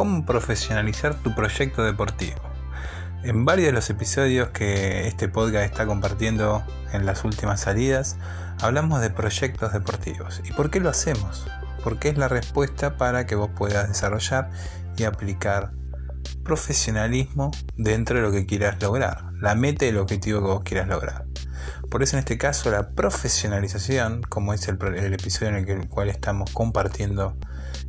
cómo profesionalizar tu proyecto deportivo. En varios de los episodios que este podcast está compartiendo en las últimas salidas, hablamos de proyectos deportivos. ¿Y por qué lo hacemos? Porque es la respuesta para que vos puedas desarrollar y aplicar profesionalismo dentro de lo que quieras lograr, la meta y el objetivo que vos quieras lograr. Por eso en este caso la profesionalización, como es el, episodio en el cual estamos compartiendo,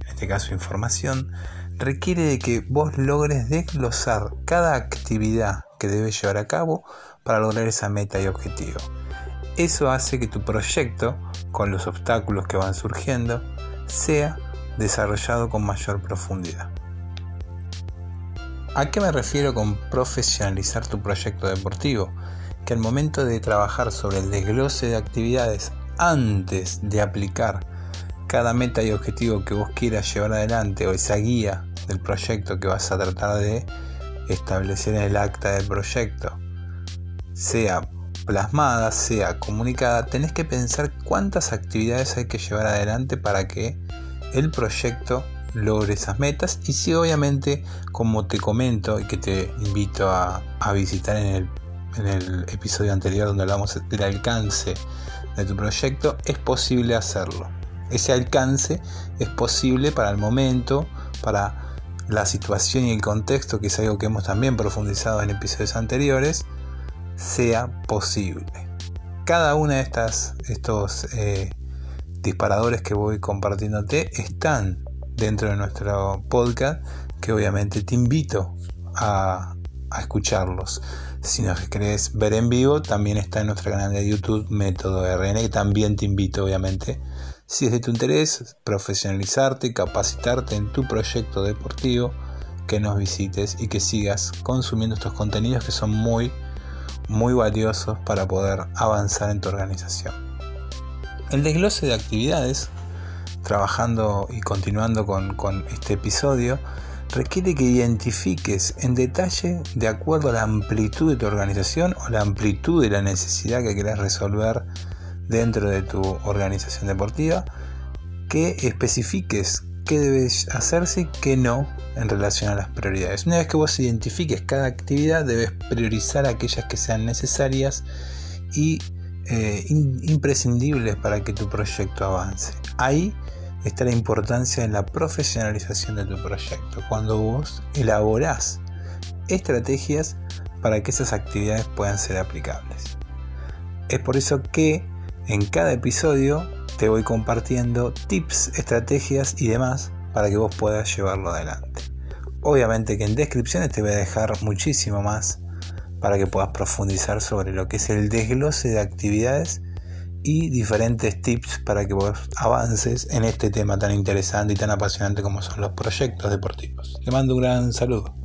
en este caso información, requiere de que vos logres desglosar cada actividad que debes llevar a cabo para lograr esa meta y objetivo. Eso hace que tu proyecto, con los obstáculos que van surgiendo, sea desarrollado con mayor profundidad. ¿A qué me refiero con profesionalizar tu proyecto deportivo? que al momento de trabajar sobre el desglose de actividades antes de aplicar cada meta y objetivo que vos quieras llevar adelante o esa guía del proyecto que vas a tratar de establecer en el acta del proyecto, sea plasmada, sea comunicada, tenés que pensar cuántas actividades hay que llevar adelante para que el proyecto logre esas metas y si obviamente como te comento y que te invito a, visitar en el en el episodio anterior donde hablamos del alcance de tu proyecto, es posible hacerlo. Ese alcance es posible para el momento, para la situación y el contexto, que es algo que hemos también profundizado en episodios anteriores, sea posible. Cada una de estas estos eh, disparadores que voy compartiéndote están dentro de nuestro podcast, que obviamente te invito a, escucharlos. Si nos querés ver en vivo, también está en nuestro canal de YouTube Método RN, que también te invito, obviamente. Si es de tu interés, profesionalizarte, capacitarte en tu proyecto deportivo, que nos visites y que sigas consumiendo estos contenidos que son muy, muy valiosos para poder avanzar en tu organización. El desglose de actividades, trabajando y continuando con, con este episodio, requiere que identifiques en detalle, de acuerdo a la amplitud de tu organización o la amplitud de la necesidad que querés resolver dentro de tu organización deportiva, que especifiques qué debes hacerse y qué no en relación a las prioridades. Una vez que vos identifiques cada actividad, debes priorizar aquellas que sean necesarias y eh, imprescindibles para que tu proyecto avance. Ahí está la importancia en la profesionalización de tu proyecto, cuando vos elaborás estrategias para que esas actividades puedan ser aplicables. Es por eso que en cada episodio te voy compartiendo tips, estrategias y demás para que vos puedas llevarlo adelante. Obviamente que en descripciones te voy a dejar muchísimo más para que puedas profundizar sobre lo que es el desglose de actividades y diferentes tips para que vos avances en este tema tan interesante y tan apasionante como son los proyectos deportivos. Te mando un gran saludo.